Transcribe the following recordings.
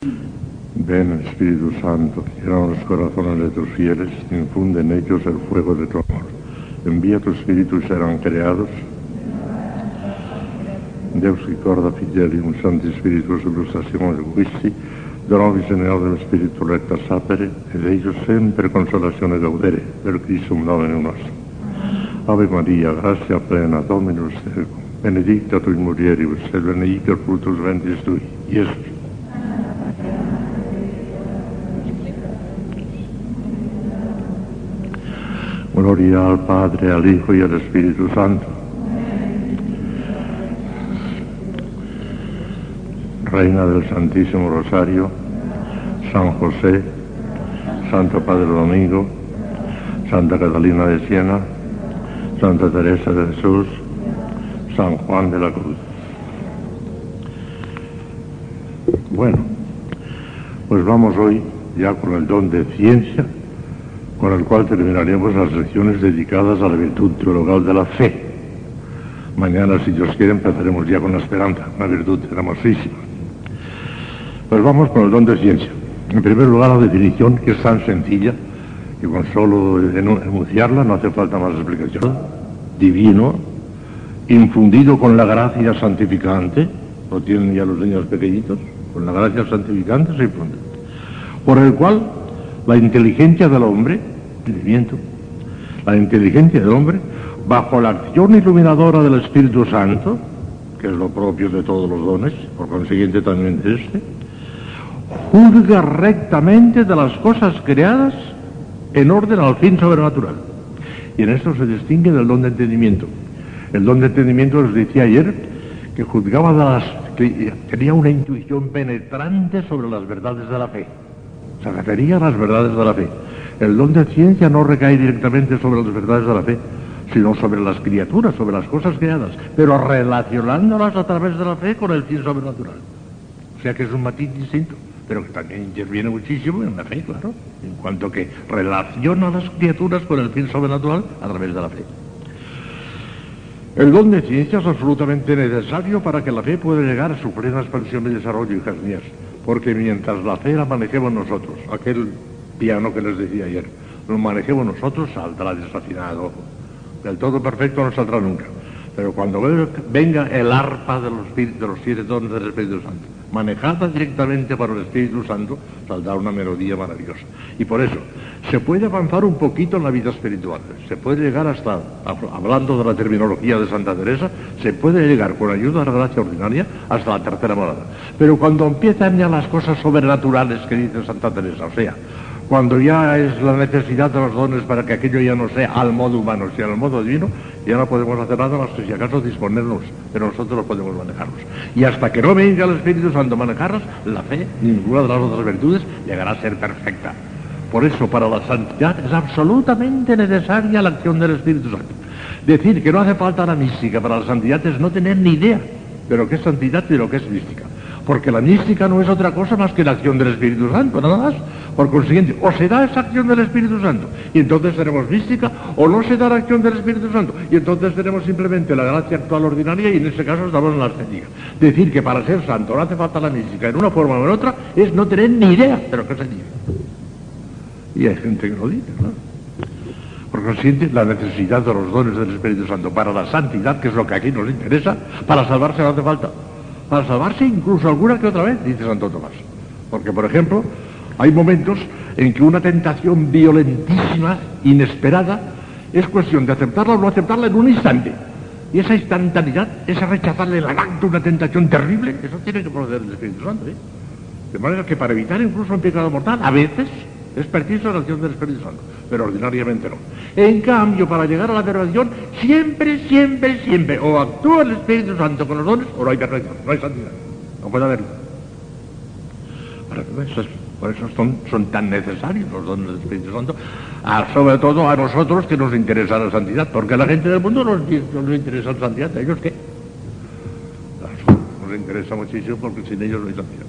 Ven Espíritu Santo, llena los corazones de tus fieles, infunde en ellos el fuego de tu amor. Envía tu Espíritu y serán creados. Deus ricorda fidelium Santi Spiritus illustrazione Christi, donovi Señor del Spirito recta sapere, ed ellos sempre consolazione gaudere, per Christum Domine nostro. Ave Maria, gratia plena, Dominus benedicta tu in mulieribus, et benedictus fructus ventris tui. Gloria al Padre, al Hijo y al Espíritu Santo. Reina del Santísimo Rosario, San José, Santo Padre Domingo, Santa Catalina de Siena, Santa Teresa de Jesús, San Juan de la Cruz. Bueno, pues vamos hoy ya con el don de ciencia con el cual terminaremos las lecciones dedicadas a la virtud teologal de la fe. Mañana, si Dios quiere, empezaremos ya con la esperanza, una virtud hermosísima. Pues vamos con el don de ciencia. En primer lugar, la definición, que es tan sencilla, que con solo enunciarla no hace falta más explicación. Divino, infundido con la gracia santificante, lo tienen ya los niños pequeñitos, con la gracia santificante se infunde, por el cual la inteligencia del hombre, entendimiento, la inteligencia del hombre, bajo la acción iluminadora del Espíritu Santo, que es lo propio de todos los dones, por consiguiente también de este, juzga rectamente de las cosas creadas en orden al fin sobrenatural. Y en esto se distingue del don de entendimiento. El don de entendimiento, les decía ayer, que juzgaba de las, que tenía una intuición penetrante sobre las verdades de la fe se refería a las verdades de la fe. El don de ciencia no recae directamente sobre las verdades de la fe, sino sobre las criaturas, sobre las cosas creadas, pero relacionándolas a través de la fe con el fin sobrenatural. O sea que es un matiz distinto, pero que también interviene muchísimo en la fe, claro, en cuanto que relaciona a las criaturas con el fin sobrenatural a través de la fe. El don de ciencia es absolutamente necesario para que la fe pueda llegar a su plena expansión y desarrollo, hijas mías porque mientras la fe la manejemos nosotros, aquel piano que les decía ayer, lo manejemos nosotros, saldrá desafinado. Del todo perfecto no saldrá nunca. Pero cuando venga el arpa de los, de los siete dones del Espíritu Santo, manejada directamente por el Espíritu Santo, saldrá una melodía maravillosa. Y por eso, se puede avanzar un poquito en la vida espiritual. Se puede llegar hasta, hablando de la terminología de Santa Teresa, se puede llegar con ayuda de la gracia ordinaria hasta la tercera morada. Pero cuando empiezan ya las cosas sobrenaturales que dice Santa Teresa, o sea, cuando ya es la necesidad de los dones para que aquello ya no sea al modo humano, sino al modo divino, ya no podemos hacer nada más que si acaso disponernos, pero nosotros podemos manejarlos. Y hasta que no venga el Espíritu Santo a manejarlos, la fe, ninguna de las otras virtudes, llegará a ser perfecta. Por eso, para la santidad es absolutamente necesaria la acción del Espíritu Santo. Decir que no hace falta la mística para la santidad es no tener ni idea de lo que es santidad y de lo que es mística. Porque la mística no es otra cosa más que la acción del Espíritu Santo, nada más. Por consiguiente, o se da esa acción del Espíritu Santo y entonces tenemos mística, o no se da la acción del Espíritu Santo y entonces tenemos simplemente la gracia actual ordinaria y en ese caso estamos en la ascética. Decir que para ser santo no hace falta la mística en una forma o en otra es no tener ni idea de lo que se dice. Y hay gente que lo dice, ¿no? Por consiguiente, la necesidad de los dones del Espíritu Santo para la santidad, que es lo que aquí nos interesa, para salvarse no hace falta para salvarse incluso alguna que otra vez, dice Santo Tomás. Porque, por ejemplo, hay momentos en que una tentación violentísima, inesperada, es cuestión de aceptarla o no aceptarla en un instante. Y esa instantaneidad, ese rechazarle la de una tentación terrible, eso tiene que proceder del Espíritu Santo. ¿eh? De manera que para evitar incluso un pecado mortal, a veces es preciso la acción del Espíritu Santo, pero ordinariamente no. En cambio, para llegar a la perfección, siempre, siempre, siempre, o actúa el Espíritu Santo con los dones, o no hay perfección, no hay santidad. No puede haberlo. Por eso son, son tan necesarios los dones del Espíritu Santo, sobre todo a nosotros que nos interesa la santidad, porque a la gente del mundo no nos interesa la santidad, ¿a ellos qué? Nos interesa muchísimo porque sin ellos no hay santidad.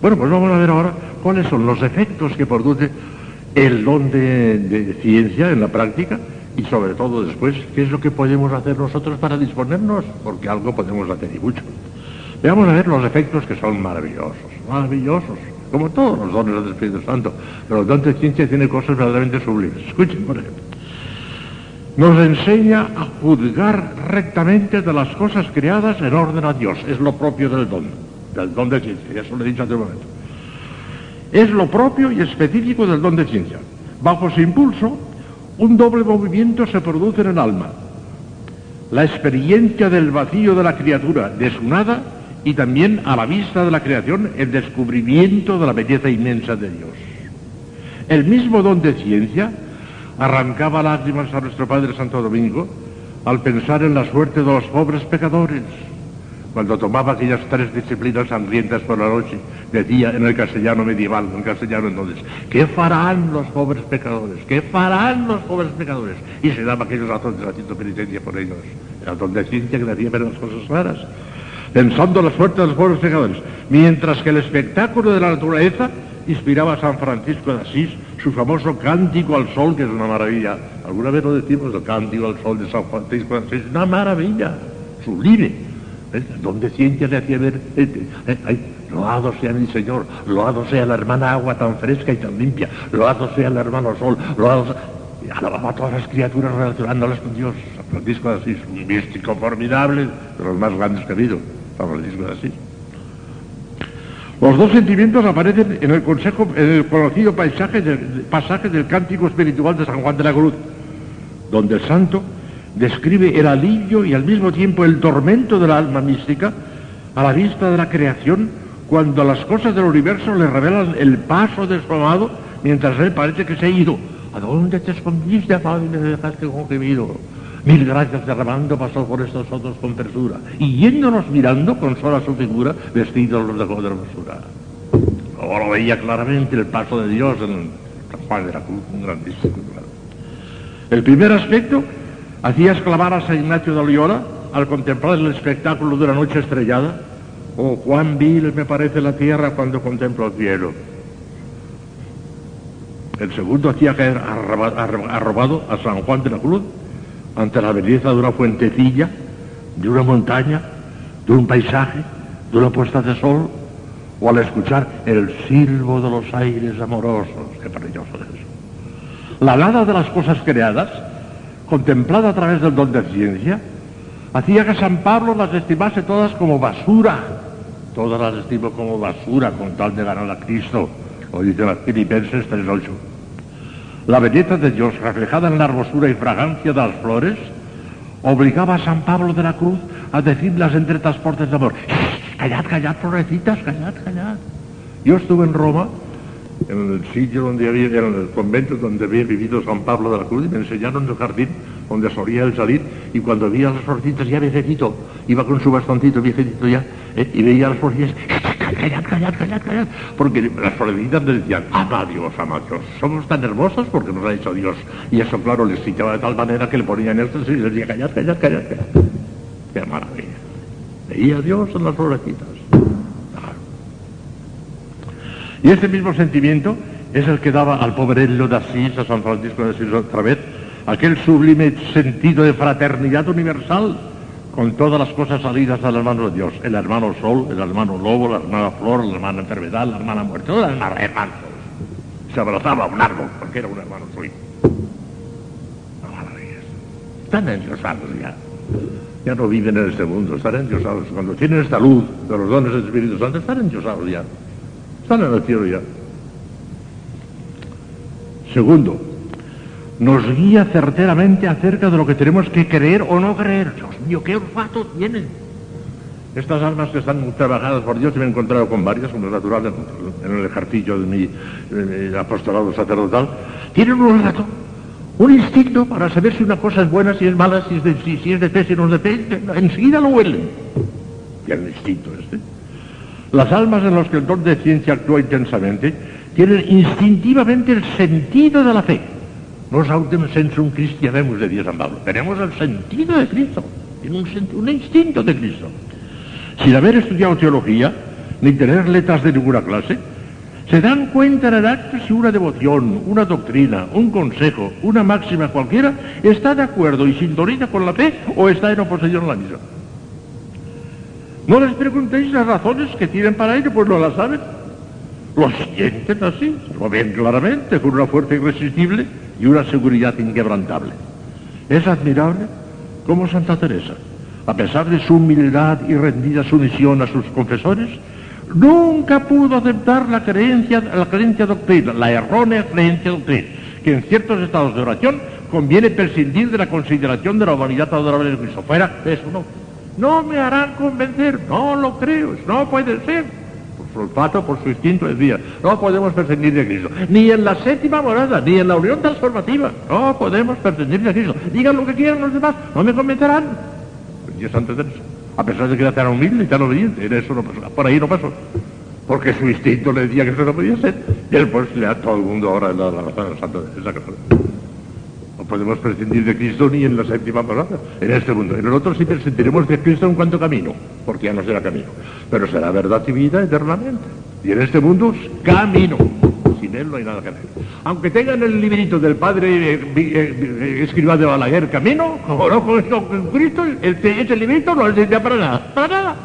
Bueno, pues vamos a ver ahora cuáles son los efectos que produce el don de, ciencia en la práctica y sobre todo después, qué es lo que podemos hacer nosotros para disponernos, porque algo podemos hacer y mucho. Veamos a ver los efectos que son maravillosos. maravillosos, como todos los dones del Espíritu Santo. Pero el don de ciencia tiene cosas verdaderamente sublimes. Escuchen, por ejemplo. Nos enseña a juzgar rectamente de las cosas creadas en orden a Dios. Es lo propio del don, del don de ciencia. Eso lo he dicho hace un momento. Es lo propio y específico del don de ciencia. Bajo su impulso, un doble movimiento se produce en el alma. La experiencia del vacío de la criatura, de su nada, y también a la vista de la creación el descubrimiento de la belleza inmensa de Dios. El mismo don de ciencia arrancaba lágrimas a nuestro Padre Santo Domingo al pensar en la suerte de los pobres pecadores. Cuando tomaba aquellas tres disciplinas sangrientas por la noche, decía en el castellano medieval, en el castellano entonces, ¿qué farán los pobres pecadores? ¿Qué farán los pobres pecadores? Y se daba aquellos razones haciendo penitencia por ellos. Era don de ciencia que le hacía ver las cosas claras pensando la suerte de los pobres pecadores, mientras que el espectáculo de la naturaleza inspiraba a San Francisco de Asís su famoso cántico al sol, que es una maravilla. Alguna vez lo decimos, el cántico al sol de San Francisco de Asís, una maravilla, sublime. Donde ciencia le hacía ver, eh, eh, eh, loado sea mi Señor, loado sea la hermana agua tan fresca y tan limpia, loado sea el hermano sol, loado sea... Alababa a todas las criaturas relacionándolas con Dios. San Francisco de Asís, un místico formidable, de los más grandes que ha habido. Los dos sentimientos aparecen en el, consejo, en el conocido pasaje del cántico espiritual de San Juan de la Cruz, donde el santo describe el alivio y al mismo tiempo el tormento de la alma mística a la vista de la creación cuando las cosas del universo le revelan el paso de su amado mientras él parece que se ha ido. ¿A dónde te escondiste, amado, y me dejaste con? Mil gracias derramando pasó por estos otros con presura, y yéndonos mirando con sola su figura, vestidos los dejó de hermosura. Ahora veía claramente el paso de Dios en San Juan de la Cruz, un grandísimo El primer aspecto hacía exclamar a San Ignacio de Loyola al contemplar el espectáculo de una noche estrellada, oh, cuán vil me parece la tierra cuando contemplo el cielo. El segundo hacía caer arrobado a San Juan de la Cruz ante la belleza de una fuentecilla, de una montaña, de un paisaje, de una puesta de sol, o al escuchar el silbo de los aires amorosos. Qué precioso es eso. La nada de las cosas creadas, contemplada a través del don de ciencia, hacía que San Pablo las estimase todas como basura. Todas las estimo como basura con tal de ganar a Cristo. Lo dice las Filipenses 3.8. La belleza de Dios reflejada en la hermosura y fragancia de las flores obligaba a San Pablo de la Cruz a decirlas entre transportes de amor. Callad, callad, florecitas, callad, callad. Yo estuve en Roma, en el sitio donde había, en el convento donde había vivido San Pablo de la Cruz, y me enseñaron el jardín donde solía él salir, y cuando veía las florecitas ya viejecito, iba con su bastoncito viejecito ya, ¿eh? y veía las florecitas, callad, callad, callad, callad. Porque las florecitas le decían, ama Dios, ama Dios. Somos tan hermosos porque nos ha hecho Dios. Y eso, claro, les citaba de tal manera que le ponían esto y les decía, callad, callad, callad, callad. Qué maravilla. Veía a Dios en las florecitas. Y ese mismo sentimiento es el que daba al pobrello de Asís, a San Francisco de Asís otra vez, aquel sublime sentido de fraternidad universal con todas las cosas salidas del hermano de Dios, el hermano sol, el hermano lobo, la hermana flor, la hermana enfermedad, la hermana muerte, todas las hermanos. Se abrazaba a un árbol porque era un hermano suyo. Están endiosados ya. Ya no viven en este mundo, están endiosados. Cuando tienen esta luz de los dones del Espíritu Santo, están endiosados ya. Están en el cielo ya. Segundo, nos guía certeramente acerca de lo que tenemos que creer o no creer. Dios mío, qué olfato tienen. Estas almas que están trabajadas por Dios, y me he encontrado con varias, como es natural en el ejercicio de mi, apostolado sacerdotal, tienen un olfato, un instinto para saber si una cosa es buena, si es mala, si es de, si, es de fe, si no es de fe, enseguida lo huelen. Tienen instinto este. Las almas en las que el don de ciencia actúa intensamente tienen instintivamente el sentido de la fe no autem sensum cristianemus de Dios San Pablo. Tenemos el sentido de Cristo, un, un instinto de Cristo. Sin haber estudiado teología, ni tener letras de ninguna clase, se dan cuenta en el acto si una devoción, una doctrina, un consejo, una máxima cualquiera está de acuerdo y sintoniza con la fe o está en oposición a la misma. No les preguntéis las razones que tienen para ello, pues no las saben. Lo sienten así, lo ven claramente, con una fuerza irresistible y una seguridad inquebrantable. Es admirable como Santa Teresa, a pesar de su humildad y rendida sumisión a sus confesores, nunca pudo aceptar la creencia, la creencia doctrina, la errónea creencia doctrina, que en ciertos estados de oración conviene prescindir de la consideración de la humanidad adorable de Cristo. Fuera, eso no. No me harán convencer, no lo creo, no puede ser. Su olfato, por su instinto decía, no podemos prescindir de Cristo. Ni en la séptima morada, ni en la unión transformativa, no podemos prescindir de Cristo. Digan lo que quieran los demás, no me convencerán. Dios de eso. A pesar de que era tan humilde y tan obediente, en eso no pasó, por ahí no pasó. Porque su instinto le decía que eso no podía ser. Y él pues le da todo el mundo ahora la, razón a Santa Teresa podemos prescindir de Cristo ni en la séptima morada, en este mundo. En el otro sí prescindiremos de Cristo en cuanto camino, porque ya no será camino. Pero será verdad y vida eternamente. Y en este mundo, camino. Sin él no hay nada que hacer. Aunque tengan el librito del padre eh, eh, escriba de Balaguer, camino, como no con, con Cristo, el, ese librito no sirve para nada. Para nada.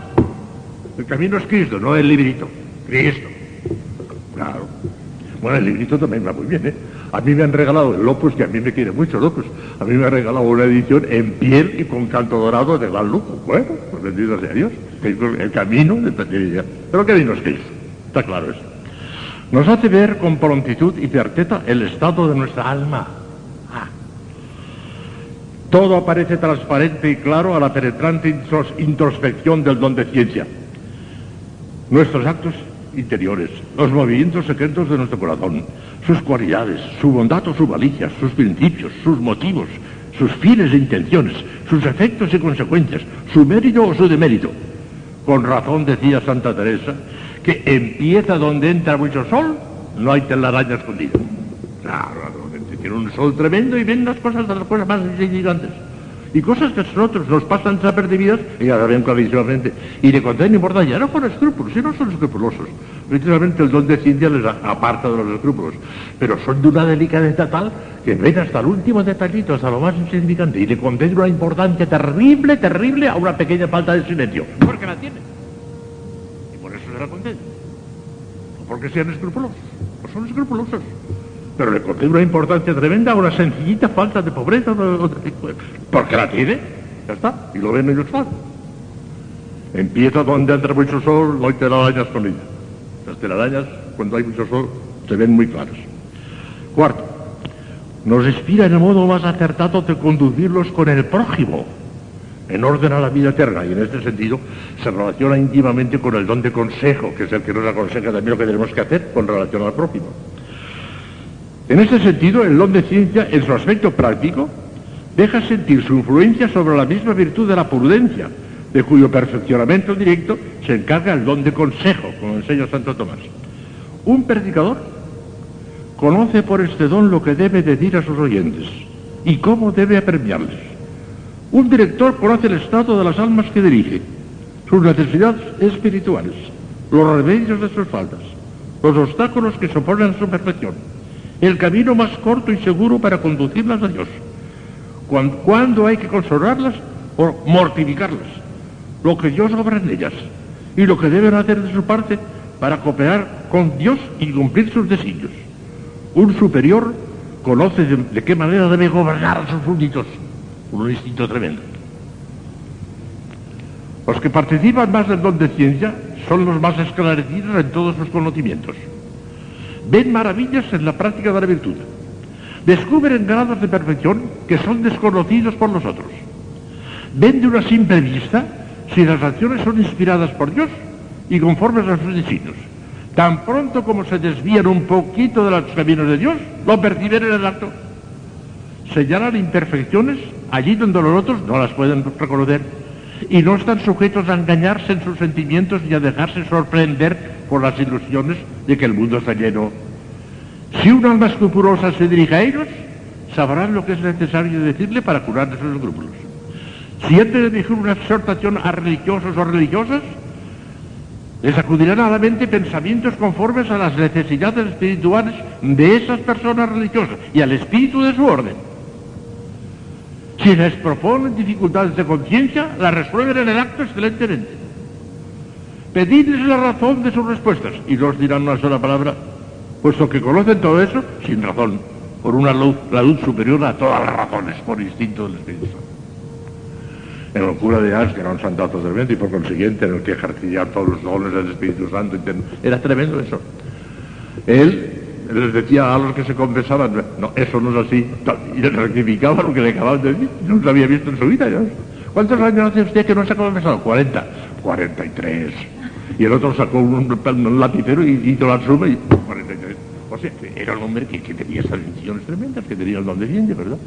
El camino es Cristo, no el librito. Cristo. Claro. Bueno, el librito también va muy bien, ¿eh? A mí me han regalado el Lopus, que a mí me quiere mucho Lopus. A mí me ha regalado una edición en piel y con canto dorado de gran lujo. Bueno, pues bendito sea Dios. El camino de Pero el camino es Cristo. Está claro eso. Nos hace ver con prontitud y certeza el estado de nuestra alma. Ah. Todo aparece transparente y claro a la penetrante introspección del don de ciencia. Nuestros actos interiores, los movimientos secretos de nuestro corazón, sus cualidades, su bondad o su malicia, sus principios, sus motivos, sus fines e intenciones, sus efectos y consecuencias, su mérito o su demérito. Con razón decía Santa Teresa que empieza donde entra mucho sol, no hay telaraña escondida. Claro, tiene un sol tremendo y ven las cosas de las cosas más insignificantes. Y cosas que a nosotros nos pasan desapercibidas, y ya ven clarísimamente, y le contienen importancia, no por escrúpulos, sino son escrupulosos. Precisamente el don de ciencia les aparta de los escrúpulos, pero son de una delicadeza tal que ven hasta el último detallito, hasta lo más insignificante, y le conceden una importancia terrible, terrible a una pequeña falta de silencio, porque la tiene. Y por eso se la conceden. No porque sean escrupulosos, no son escrupulosos pero le concede una importancia tremenda a una sencillita falta de pobreza, porque la tiene, ya está, y lo ven ellos claro. Empieza donde entra mucho sol, no hay telarañas con ella. Las telarañas, cuando hay mucho sol, se ven muy claras. Cuarto, nos inspira en el modo más acertado de conducirlos con el prójimo, en orden a la vida eterna, y en este sentido se relaciona íntimamente con el don de consejo, que es el que nos aconseja también lo que tenemos que hacer con relación al prójimo. En este sentido, el don de ciencia, en su aspecto práctico, deja sentir su influencia sobre la misma virtud de la prudencia, de cuyo perfeccionamiento directo se encarga el don de consejo, como enseña Santo Tomás. Un predicador conoce por este don lo que debe decir a sus oyentes y cómo debe apremiarles. Un director conoce el estado de las almas que dirige, sus necesidades espirituales, los remedios de sus faltas, los obstáculos que soponen a su perfección el camino más corto y seguro para conducirlas a Dios. Cuando, hay que consolarlas o mortificarlas, lo que Dios obra en ellas y lo que deben hacer de su parte para cooperar con Dios y cumplir sus designios. Un superior conoce de, qué manera debe gobernar a sus súbditos, un instinto tremendo. Los que participan más del don de ciencia son los más esclarecidos en todos sus conocimientos ven maravillas en la práctica de la virtud, descubren grados de perfección que son desconocidos por nosotros, ven de una simple vista si las acciones son inspiradas por Dios y conformes a sus designios. Tan pronto como se desvían un poquito de los caminos de Dios, lo perciben en el acto. Señalan imperfecciones allí donde los otros no las pueden reconocer y no están sujetos a engañarse en sus sentimientos ni a dejarse sorprender por las ilusiones de que el mundo está lleno. Si una alma escrupulosa se dirige a ellos, sabrán lo que es necesario decirle para curar de sus escrúpulos. Si antes de dirigir una exhortación a religiosos o religiosas, les acudirán a la mente pensamientos conformes a las necesidades espirituales de esas personas religiosas y al espíritu de su orden. Les proponen dificultades de conciencia, las resuelven en el acto excelentemente. pedidles la razón de sus respuestas y no os dirán una sola palabra, puesto que conocen todo eso sin razón, por una luz, la luz superior a todas las razones, por instinto del Espíritu Santo. En el cura de Ars, que era un santazo tremendo, y por consiguiente en el que ejercía todos los dones del Espíritu Santo, era tremendo eso. Él les decía a los que se confesaban, no, eso no es así, y les rectificaba lo que le acababan de decir, no se había visto en su vida. ¿Cuántos años hace usted que no se ha confesado? 40, 43. Y el otro sacó un, lapicero y hizo la suma y 43. O sea, era un hombre que, tenía esas decisiones tremendas, que tenía el don de ciencia, ¿verdad?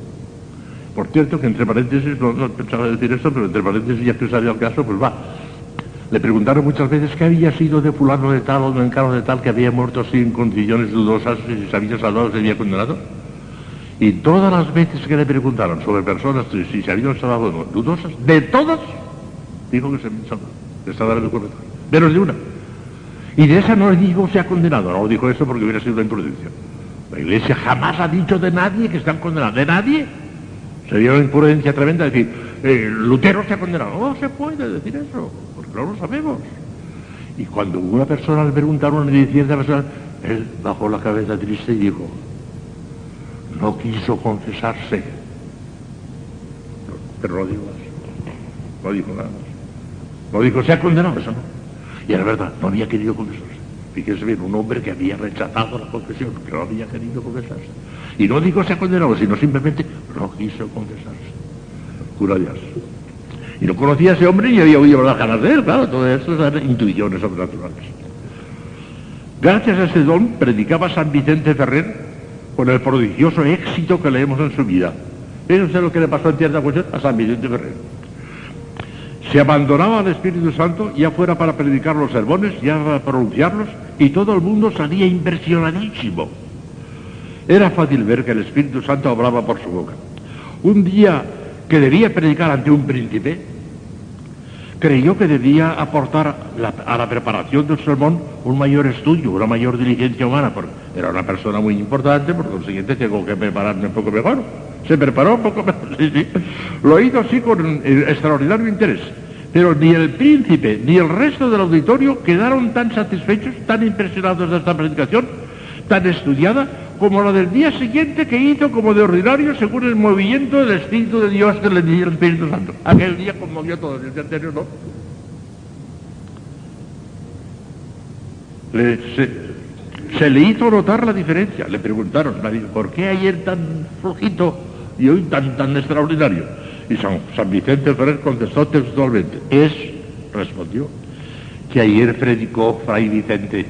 Por cierto, que entre paréntesis, no, no, pensaba decir esto, pero entre paréntesis, ya que salió el caso, pues va. Le preguntaron muchas veces qué había sido de fulano de tal o de encaro de tal que había muerto en condiciones dudosas y si se había salvado se había condenado. Y todas las veces que le preguntaron sobre personas si se habían salvado no, dudosas, de todas, dijo que se salvó, que estaba en el correcto. Menos de una. Y de esa no le dijo se ha condenado, no dijo eso porque hubiera sido una imprudencia. La iglesia jamás ha dicho de nadie que están condenados, de nadie. Sería una imprudencia tremenda decir, eh, Lutero se ha condenado. No se puede decir eso no lo sabemos. Y cuando una persona le preguntaron a cierta persona, él bajó la cabeza triste y dijo, no quiso confesarse. Pero no dijo más. No dijo nada. No dijo, se ha condenado, eso no. Y era verdad, no había querido confesarse. Fíjese bien, un hombre que había rechazado la confesión, que no había querido confesarse. Y no dijo se ha condenado, sino simplemente no quiso confesarse. Cura. Y no conocía a ese hombre ni había oído las ganas de él, claro, todo eso eran intuiciones sobrenaturales. Gracias a ese don predicaba San Vicente Ferrer con el prodigioso éxito que leemos en su vida. Fíjense lo que le pasó en tierra cuestión a San Vicente Ferrer. Se abandonaba al Espíritu Santo, ya fuera para predicar los sermones, ya para pronunciarlos, y todo el mundo salía impresionadísimo. Era fácil ver que el Espíritu Santo hablaba por su boca. Un día que debía predicar ante un príncipe, creyó que debía aportar a la preparación del sermón un mayor estudio, una mayor diligencia humana, porque era una persona muy importante, por consiguiente tengo que prepararme un poco mejor. Se preparó un poco mejor, sí, sí. Lo hizo así con extraordinario interés. Pero ni el príncipe ni el resto del auditorio quedaron tan satisfechos, tan impresionados de esta predicación, tan estudiada, como la del día siguiente que hizo como de ordinario según el movimiento del Espíritu de Dios que le dio el Espíritu Santo. Aquel día conmovió todo, el día anterior no. se, le hizo notar la diferencia. Le preguntaron, ¿por qué ayer tan flojito y hoy tan, tan extraordinario? Y San, Vicente Ferrer contestó textualmente, es, respondió, que ayer predicó Fray Vicente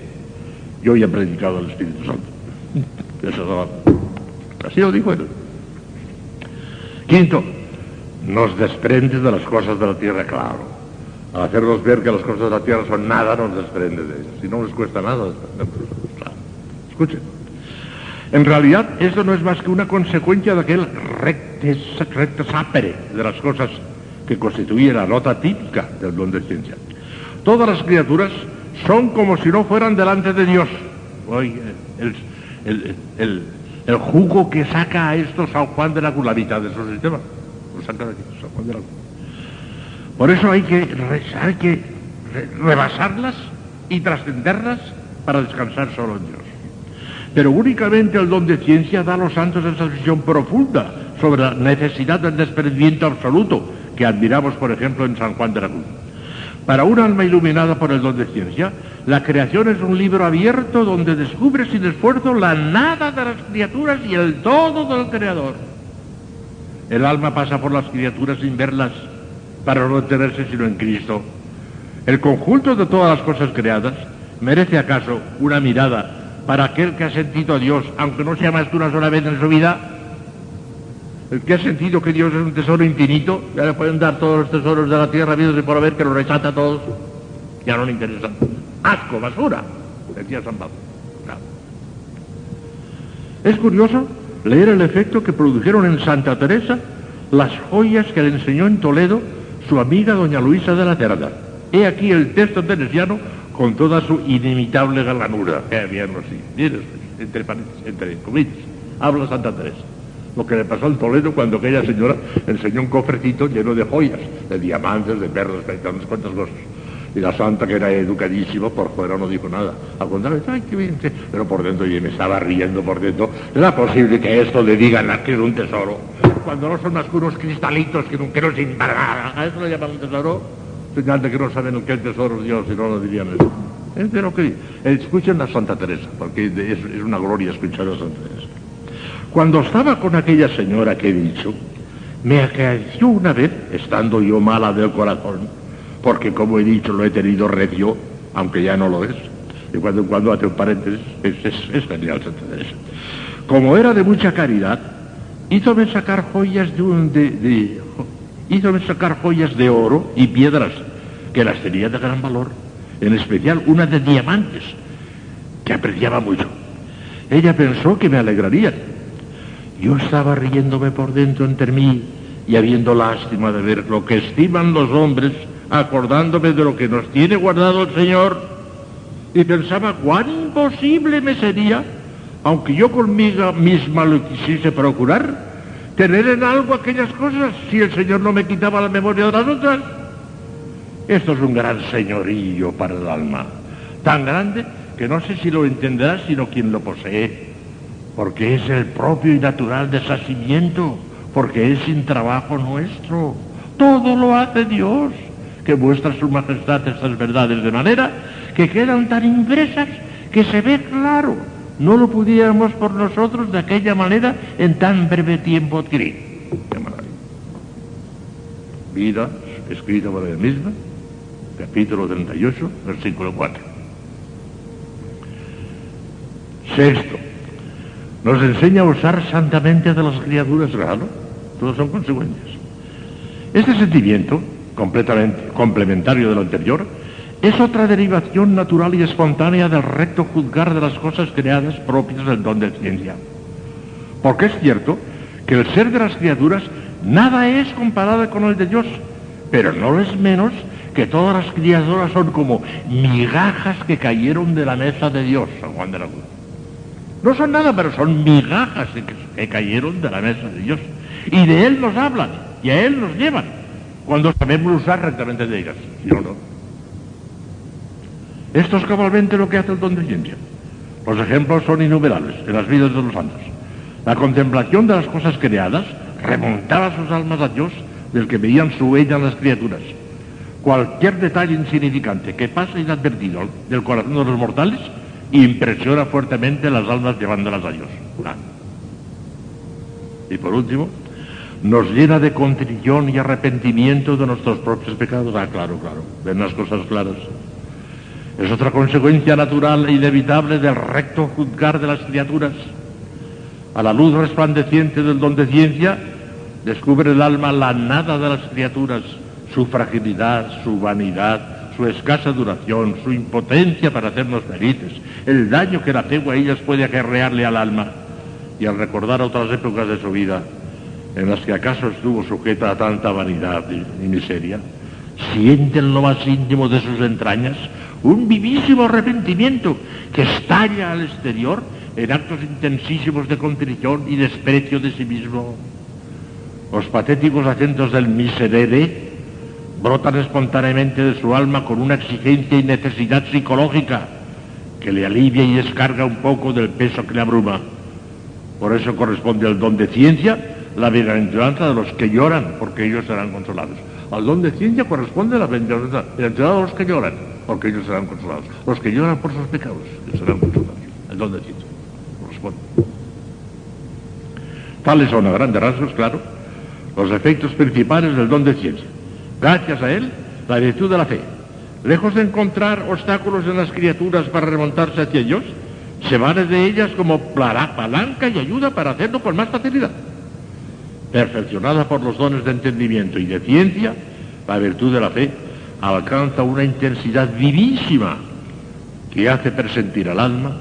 y hoy ha predicado el Espíritu Santo. Así lo dijo él. Quinto, nos desprende de las cosas de la tierra, claro. Al hacernos ver que las cosas de la tierra son nada, nos desprende de ellas. Si no nos cuesta nada, escuchen. En realidad, eso no es más que una consecuencia de aquel recte, recte sapere de las cosas que constituye la nota típica del don de ciencia. Todas las criaturas son como si no fueran delante de Dios. Oye, el, el, jugo que saca a esto San Juan de la Cruz, la mitad de su sistema. Lo saca de San Juan de la. Por eso hay que, hay que rebasarlas y trascenderlas para descansar solo en Dios. Pero únicamente el don de ciencia da a los santos esa visión profunda sobre la necesidad del desprendimiento absoluto que admiramos, por ejemplo, en San Juan de la Cruz. Para un alma iluminada por el don de ciencia, la creación es un libro abierto donde descubre sin esfuerzo la nada de las criaturas y el todo del Creador. El alma pasa por las criaturas sin verlas para no tenerse sino en Cristo. El conjunto de todas las cosas creadas merece acaso una mirada para aquel que ha sentido a Dios, aunque no sea más que una sola vez en su vida, el que ha sentido que Dios es un tesoro infinito, ya le pueden dar todos los tesoros de la tierra, vidos y por haber, que lo rechaza a todos, ya no le interesa. Asco, basura, decía San Pablo. Es curioso leer el efecto que produjeron en Santa Teresa las joyas que le enseñó en Toledo su amiga doña Luisa de la Cerda. He aquí el texto teresiano con toda su inimitable galanura. Eh, bien, sí. entre comillas, habla Santa Teresa lo que le pasó al Toledo cuando aquella señora enseñó un cofrecito lleno de joyas, de diamantes, de perlas, de unas cuantas cosas. Y la santa, que era educadísima, por fuera no dijo nada. Al contrario, ay, qué bien, pero por dentro yo me estaba riendo por dentro. ¿Era posible que esto le digan que es un tesoro? Cuando no son más que unos cristalitos que no, que no sirven para nada. ¿A eso lo llaman un tesoro? Señal de que no saben qué tesoro es Dios, si no lo dirían eso. Es de lo que escuchen a Santa Teresa, porque es, es una gloria escuchar a Santa Teresa. Cuando estaba con aquella señora que he dicho, me acaeció una vez, estando yo mala del corazón, porque como he dicho lo he tenido recio, aunque ya no lo es. Y cuando en cuando hace un paréntesis, es, es, genial. Como era de mucha caridad, hízome sacar de de, de hízome sacar joyas de oro y piedras que las tenía de gran valor, en especial una de diamantes, que apreciaba mucho. Ella pensó que me alegraría. Yo estaba riéndome por dentro entre mí y habiendo lástima de ver lo que estiman los hombres, acordándome de lo que nos tiene guardado el Señor, y pensaba cuán imposible me sería, aunque yo conmigo misma lo quisiese procurar, tener en algo aquellas cosas si el Señor no me quitaba la memoria de las otras. Esto es un gran señorío para el alma, tan grande que no sé si lo entenderá sino quien lo posee, porque es el propio y natural deshacimiento porque es sin trabajo nuestro. Todo lo hace Dios, que muestra su majestad estas verdades de manera que quedan tan impresas que se ve claro. No lo pudiéramos por nosotros de aquella manera en tan breve tiempo adquirir. Vida escrita por ella misma, capítulo 38, versículo 4. Sexto, nos enseña a usar santamente de las criaturas, ¿no? Todos son consecuencias. Este sentimiento, completamente complementario de lo anterior, es otra derivación natural y espontánea del recto juzgar de las cosas creadas propias del don de ciencia. Porque es cierto que el ser de las criaturas nada es comparado con el de Dios, pero no es menos que todas las criaturas son como migajas que cayeron de la mesa de Dios, San Juan de la Cruz. No son nada, pero son migajas que cayeron de la mesa de Dios y de Él nos hablan y a Él nos llevan cuando sabemos usar rectamente de ellas. ¿Sí o no? Esto es cabalmente lo que hace el don de ciencia. Los ejemplos son innumerables en las vidas de los santos. La contemplación de las cosas creadas remontaba sus almas a Dios del que veían su huella en las criaturas. Cualquier detalle insignificante que pasa inadvertido del corazón de los mortales impresiona fuertemente las almas llevándolas a Dios. Y por último, nos llena de contrición y arrepentimiento de nuestros propios pecados. Ah, claro, claro, ven las cosas claras. Es otra consecuencia natural e inevitable del recto juzgar de las criaturas. A la luz resplandeciente del don de ciencia, descubre el alma la nada de las criaturas, su fragilidad, su vanidad, su escasa duración, su impotencia para hacernos felices, el daño que el apego a ellas puede acarrearle al alma. Y al recordar otras épocas de su vida, en las que acaso estuvo sujeta a tanta vanidad y, miseria, siente en lo más íntimo de sus entrañas un vivísimo arrepentimiento que estalla al exterior en actos intensísimos de contrición y desprecio de sí mismo. Los patéticos acentos del miserere brotan espontáneamente de su alma con una exigencia y necesidad psicológica que le alivia y descarga un poco del peso que le abruma. Por eso corresponde al don de ciencia la bienaventuranza de los que lloran, porque ellos serán consolados. Al don de ciencia corresponde la bienaventuranza de los que lloran, porque ellos serán consolados. Los que lloran por sus pecados, serán consolados. El don de ciencia corresponde. Tales son a grandes rasgos, claro, los efectos principales del don de ciencia. Gracias a él, la virtud de la fe, lejos de encontrar obstáculos en las criaturas para remontarse hacia ellos, se vale de ellas como palanca y ayuda para hacerlo con más facilidad perfeccionada por los dones de entendimiento y de ciencia, la virtud de la fe alcanza una intensidad vivísima que hace presentir al alma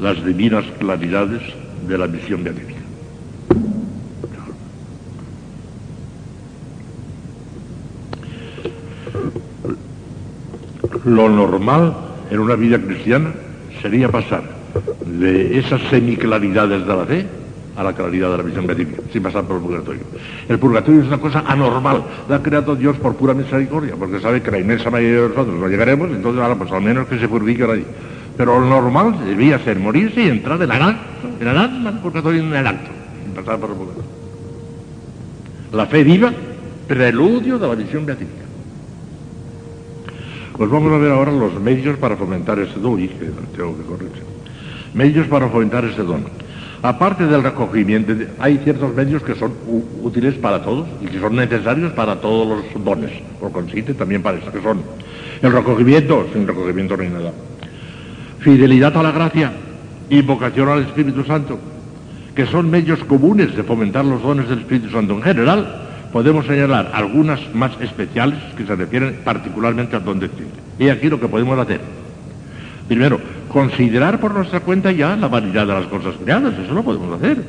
las divinas claridades de la misión beatífica. Lo normal en una vida cristiana sería pasar de esas semiclaridades de la fe a la claridad de la visión beatífica, sin pasar por el purgatorio. El purgatorio es una cosa anormal, la ha creado Dios por pura misericordia, porque sabe que la inmensa mayoría de nosotros no llegaremos, entonces ahora pues al menos que se purifique ahí. Pero lo normal debía ser morirse y entrar en el acto, en el alma, el purgatorio en el acto, sin pasar por el purgatorio. La fe viva, preludio de la visión beatífica. Pues vamos a ver ahora los medios para fomentar ese don, y tengo que corregir. Medios para fomentar ese don. Aparte del recogimiento, hay ciertos medios que son útiles para todos y que son necesarios para todos los dones, por consiguiente también para eso que son el recogimiento, sin recogimiento no hay nada. Fidelidad a la gracia, invocación al Espíritu Santo, que son medios comunes de fomentar los dones del Espíritu Santo en general, podemos señalar algunas más especiales que se refieren particularmente al don de. Y aquí lo que podemos hacer. Primero, considerar por nuestra cuenta ya la vanidad de las cosas creadas, eso lo podemos hacer.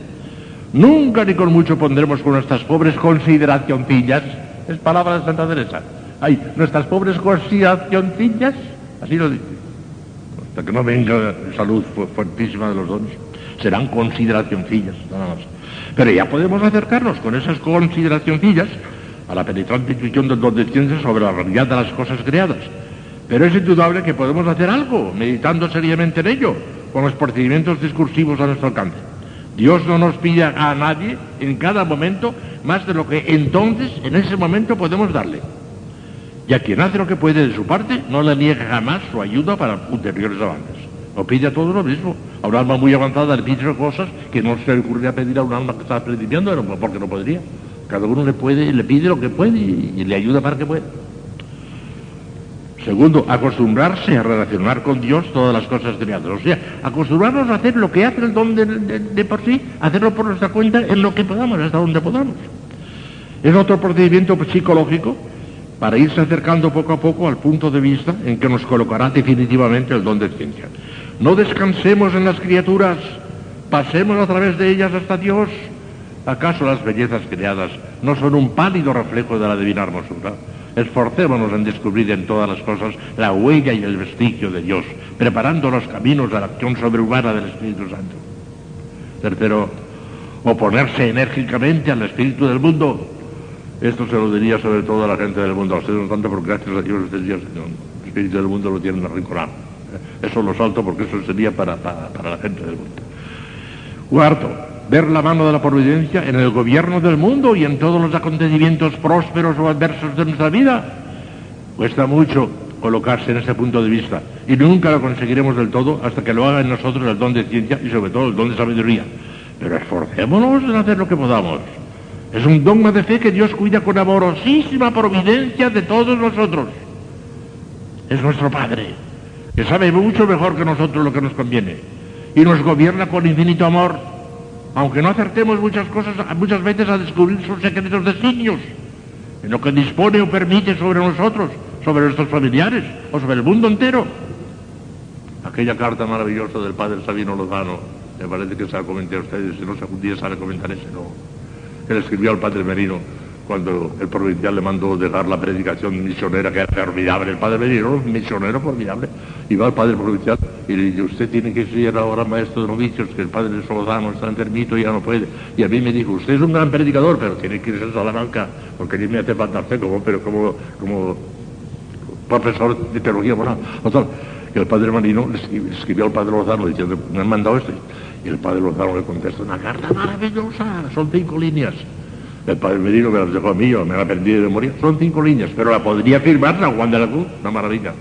Nunca ni con mucho pondremos con nuestras pobres consideracioncillas, es palabra de Santa Teresa. Ay, nuestras pobres consideracioncillas, así lo dice. Hasta que no venga salud fuertísima de los dones, serán consideracioncillas, nada más. Pero ya podemos acercarnos con esas consideracioncillas a la penetrante intuición del don de sobre la realidad de las cosas creadas. Pero es indudable que podemos hacer algo, meditando seriamente en ello, con los procedimientos discursivos a nuestro alcance. Dios no nos pide a nadie en cada momento más de lo que entonces, en ese momento, podemos darle. Y a quien hace lo que puede de su parte, no le niega jamás su ayuda para ulteriores avances. No pide a todos lo mismo. A un alma muy avanzada le pide cosas que no se le ocurriría pedir a un alma que está aprendiendo, porque no podría. Cada uno le puede, le pide lo que puede y, le ayuda para que pueda. Segundo, acostumbrarse a relacionar con Dios todas las cosas creadas. O sea, acostumbrarnos a hacer lo que hace el don de, de, por sí, hacerlo por nuestra cuenta en lo que podamos, hasta donde podamos. Es otro procedimiento psicológico para irse acercando poco a poco al punto de vista en que nos colocará definitivamente el don de ciencia. No descansemos en las criaturas, pasemos a través de ellas hasta Dios. ¿Acaso las bellezas creadas no son un pálido reflejo de la divina hermosura? Esforcémonos en descubrir en todas las cosas la huella y el vestigio de Dios, preparando los caminos de la acción sobrehumana del Espíritu Santo. Tercero, oponerse enérgicamente al espíritu del mundo. Esto se lo diría sobre todo a la gente del mundo. A ustedes no tanto porque gracias a Dios ustedes el espíritu del mundo lo tienen arrinconado. Eso lo salto porque eso sería para, la gente del mundo. Cuarto, ver la mano de la providencia en el gobierno del mundo y en todos los acontecimientos prósperos o adversos de nuestra vida. Cuesta mucho colocarse en ese punto de vista y nunca lo conseguiremos del todo hasta que lo haga en nosotros el don de ciencia y sobre todo el don de sabiduría. Pero esforcémonos en hacer lo que podamos. Es un dogma de fe que Dios cuida con amorosísima providencia de todos nosotros. Es nuestro Padre que sabe mucho mejor que nosotros lo que nos conviene. Y nos gobierna con infinito amor, aunque no acertemos muchas cosas, muchas veces a descubrir sus secretos designios, en lo que dispone o permite sobre nosotros, sobre nuestros familiares o sobre el mundo entero. Aquella carta maravillosa del padre Sabino Lozano, me parece que se la comenté a ustedes, si no algún día sabe comentar ese, ¿no? que le escribió al padre Merino cuando el provincial le mandó dejar la predicación misionera, que era formidable, el padre Merino, misionero formidable, y va al padre provincial y le dice, usted tiene que ser ahora maestro de novicios, que el padre Solozano está enfermito y ya no puede. Y a mí me dijo, usted es un gran predicador, pero tiene que irse a Salamanca, porque mí me hace falta como, pero como, como profesor de teología moral. Y el padre Marino le escribió al padre Lozano diciendo, me han mandado esto. Y el padre Lozano le contesta una carta maravillosa, son cinco líneas. El padre Merino me las dejó a mí, yo me la aprendí de morir. Son cinco líneas, pero la podría firmar San Juan de la Cruz, una maravilla.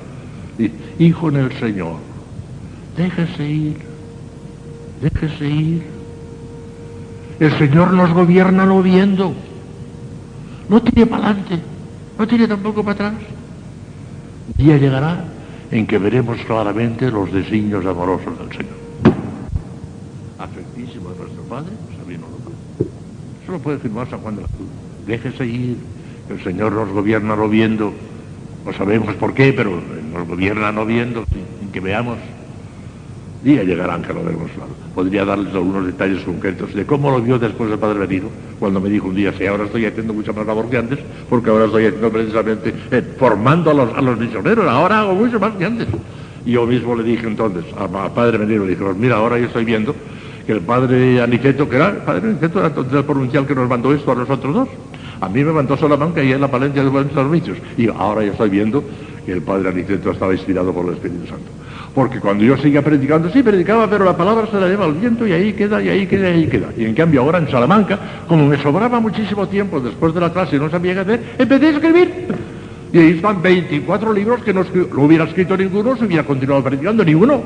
Hijo en el Señor, déjese ir, déjese ir. El Señor nos gobierna no viendo. No tiene para adelante, no tiene tampoco para atrás. Día llegará en que veremos claramente los designios amorosos del Señor. Afectísimo de nuestro Padre. Eso lo puede firmar San Juan de la Cruz. Déjese ir, el Señor nos gobierna no viendo no sabemos por qué, pero nos gobierna no viendo, sin que veamos. Día llegarán que lo vemos. Podría darles algunos detalles concretos de cómo lo vio después el Padre Benito, cuando me dijo un día, sí, ahora estoy haciendo mucha más labor que antes, porque ahora estoy haciendo precisamente, eh, formando a los, a los misioneros, ahora hago mucho más que antes. Y yo mismo le dije entonces, a, Padre Benito, le dije, pues mira, ahora yo estoy viendo que el padre Aniceto, que era el padre Aniceto, era el provincial que nos mandó esto a nosotros dos. A mí me mandó Salamanca y en la Palencia de buenos servicios. Y ahora yo estoy viendo que el padre Aniceto estaba inspirado por el Espíritu Santo. Porque cuando yo seguía predicando, sí predicaba, pero la palabra se la lleva al viento y ahí queda, y ahí queda, y ahí queda. Y en cambio ahora en Salamanca, como me sobraba muchísimo tiempo después de la clase y no sabía qué hacer, empecé a escribir. Y ahí están 24 libros que no, no hubiera escrito ninguno, se hubiera continuado predicando ninguno.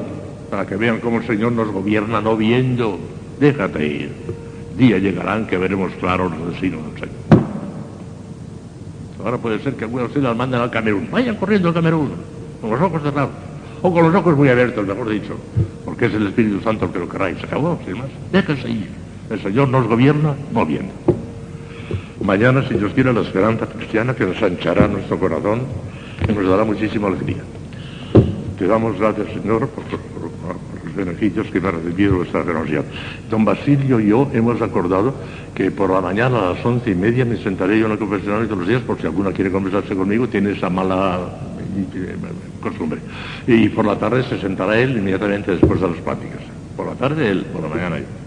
Para que vean cómo el Señor nos gobierna no viendo. Déjate ir. Día llegarán que veremos claro los destinos del Señor. Ahora puede ser que algunos de ustedes manden al Camerún. Vayan corriendo al Camerún, con los ojos cerrados. O con los ojos muy abiertos, mejor dicho. Porque es el Espíritu Santo el que lo queráis. Se acabó, sin más. Déjense ir. El Señor nos gobierna moviendo. Mañana, si Dios quiere, la esperanza cristiana que ensanchará nuestro corazón y nos dará muchísima alegría. Te damos gracias, Señor, por, los beneficios que me ha recibido vuestra generosidad. Don Basilio y yo hemos acordado que por la mañana a las once y media me sentaré yo en la confesionario todos los días, por si alguna quiere conversarse conmigo, tiene esa mala eh, costumbre. Y por la tarde se sentará él inmediatamente después de las pláticas. Por la tarde él, por la mañana yo.